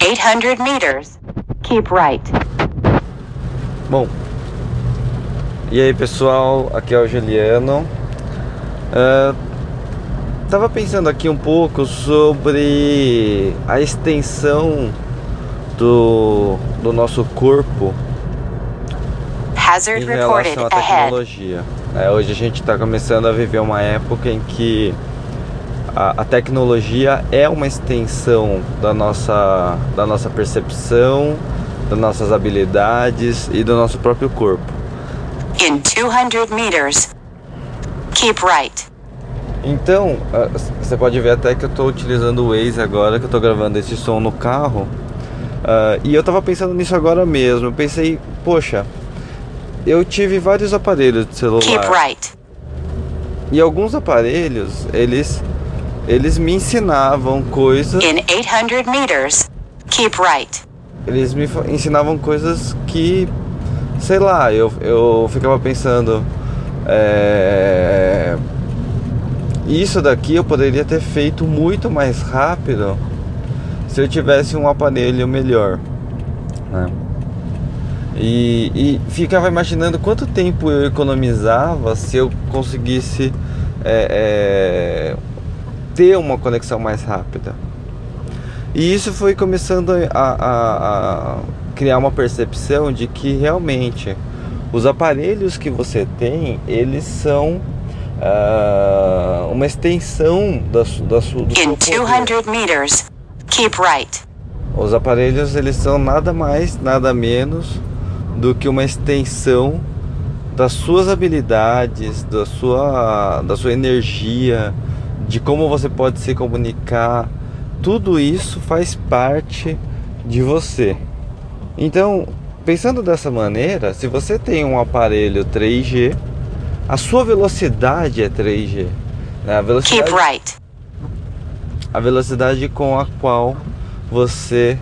In 800 meters, keep right. Bom, e aí pessoal, aqui é o Juliano. Uh, tava pensando aqui um pouco sobre a extensão do, do nosso corpo Hazard em relação à tecnologia. É, hoje a gente está começando a viver uma época em que a, a tecnologia é uma extensão da nossa, da nossa percepção, das nossas habilidades e do nosso próprio corpo. In 200 meters, keep right. Então, você pode ver até que eu estou utilizando o Waze agora, que eu estou gravando esse som no carro. Ah, e eu estava pensando nisso agora mesmo. Eu pensei, poxa, eu tive vários aparelhos de celular. Keep right. E alguns aparelhos, eles eles me ensinavam coisas, In 800 meters, keep right. eles me ensinavam coisas que, sei lá, eu, eu ficava pensando, é, isso daqui eu poderia ter feito muito mais rápido se eu tivesse um aparelho melhor. né? E, e ficava imaginando quanto tempo eu economizava se eu conseguisse é, é, ter uma conexão mais rápida. E isso foi começando a, a- a criar uma percepção de que realmente os aparelhos que você tem, eles são ah, uma extensão da, da, do In seu poder. 200 meters, keep right. Os aparelhos eles são nada mais, nada menos do que uma extensão das suas habilidades, da sua, da sua energia, de como você pode se comunicar. Tudo isso faz parte de você. Então, pensando dessa maneira, se você tem um aparelho 3G, a sua velocidade é 3G. né? A velocidade Keep right. a velocidade com a qual você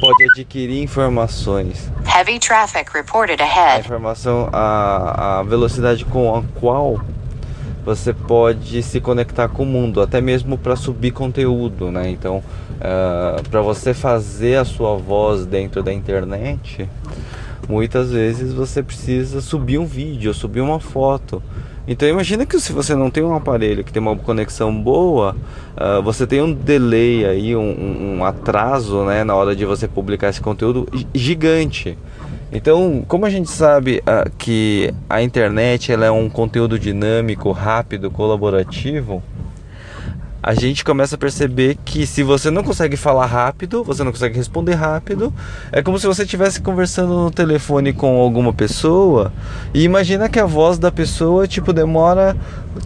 pode adquirir informações. Heavy traffic reported A ahead. informação, a, a velocidade com a qual você pode se conectar com o mundo, até mesmo para subir conteúdo, né? Então, para você fazer a sua voz dentro da internet, muitas vezes você precisa subir um vídeo, subir uma foto. Então imagina que se você não tem um aparelho que tem uma conexão boa, ah, você tem um delay aí, um, um- atraso, né, na hora de você publicar esse conteúdo gi- gigante. Então, como a gente sabe ah, que a internet ela é um conteúdo dinâmico, rápido, colaborativo, a gente começa a perceber que se você não consegue falar rápido, você não consegue responder rápido, é como se você estivesse conversando no telefone com alguma pessoa e imagina que a voz da pessoa tipo demora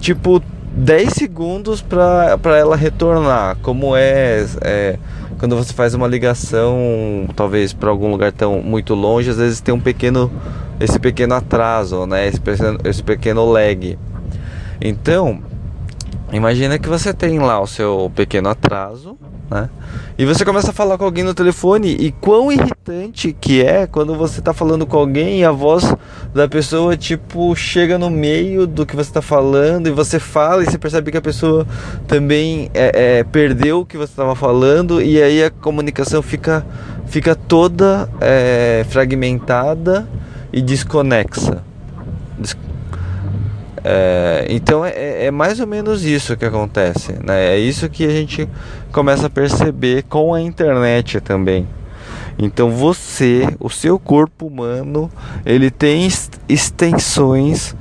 tipo 10 segundos para ela retornar, como é, é quando você faz uma ligação, talvez para algum lugar tão muito longe, às vezes tem um pequeno esse pequeno atraso, né? Esse pequeno, esse pequeno lag. Então, Imagina que você tem lá o seu pequeno atraso, né? E você começa a falar com alguém no telefone e quão irritante que é quando você tá falando com alguém e a voz da pessoa tipo chega no meio do que você tá falando e você fala e você percebe que a pessoa também é, é, perdeu o que você estava falando e aí a comunicação fica fica toda é, fragmentada e desconexa. Des- é, então é, é mais ou menos isso que acontece, né? É isso que a gente começa a perceber com a internet também. Então você, o seu corpo humano, ele tem extensões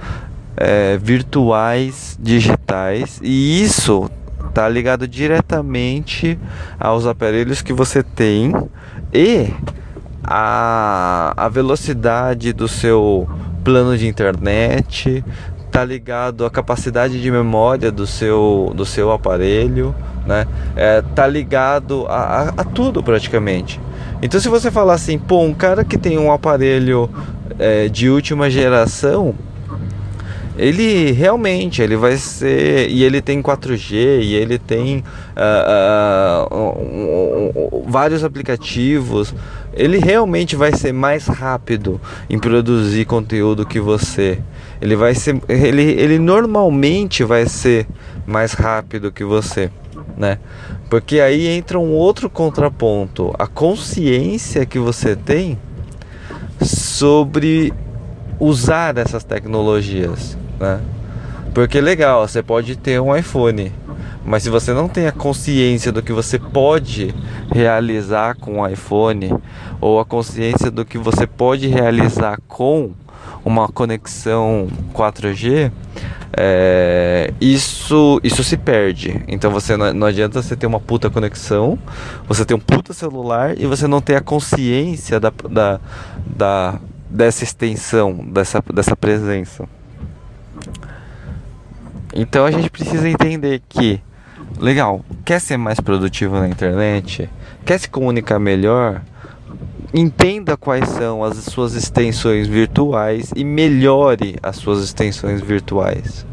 é, virtuais, digitais, e isso está ligado diretamente aos aparelhos que você tem e a, a velocidade do seu plano de internet, tá ligado à capacidade de memória do seu, do seu aparelho, né? É, tá ligado a, a, a tudo praticamente. Então se você falar assim, pô, um cara que tem um aparelho é, de última geração, ele realmente ele vai ser e ele tem 4G e ele tem um- um- um- vários aplicativos. Ele realmente vai ser mais rápido em produzir conteúdo que você. Ele vai ser ele, ele normalmente vai ser mais rápido que você né? Porque aí entra um outro contraponto, a consciência que você tem sobre usar essas tecnologias, né? Porque legal, você pode ter um iPhone, mas se você não tem a consciência do que você pode realizar com o iPhone ou a consciência do que você pode realizar com uma conexão 4G, é, isso, isso se perde. Então você não, não, adianta você ter uma puta conexão, você ter um puta celular e você não ter a consciência da, da, da dessa extensão, dessa, dessa presença. Então a gente precisa entender que, legal, quer ser mais produtivo na internet, quer se comunicar melhor, entenda quais são as suas extensões virtuais e melhore as suas extensões virtuais.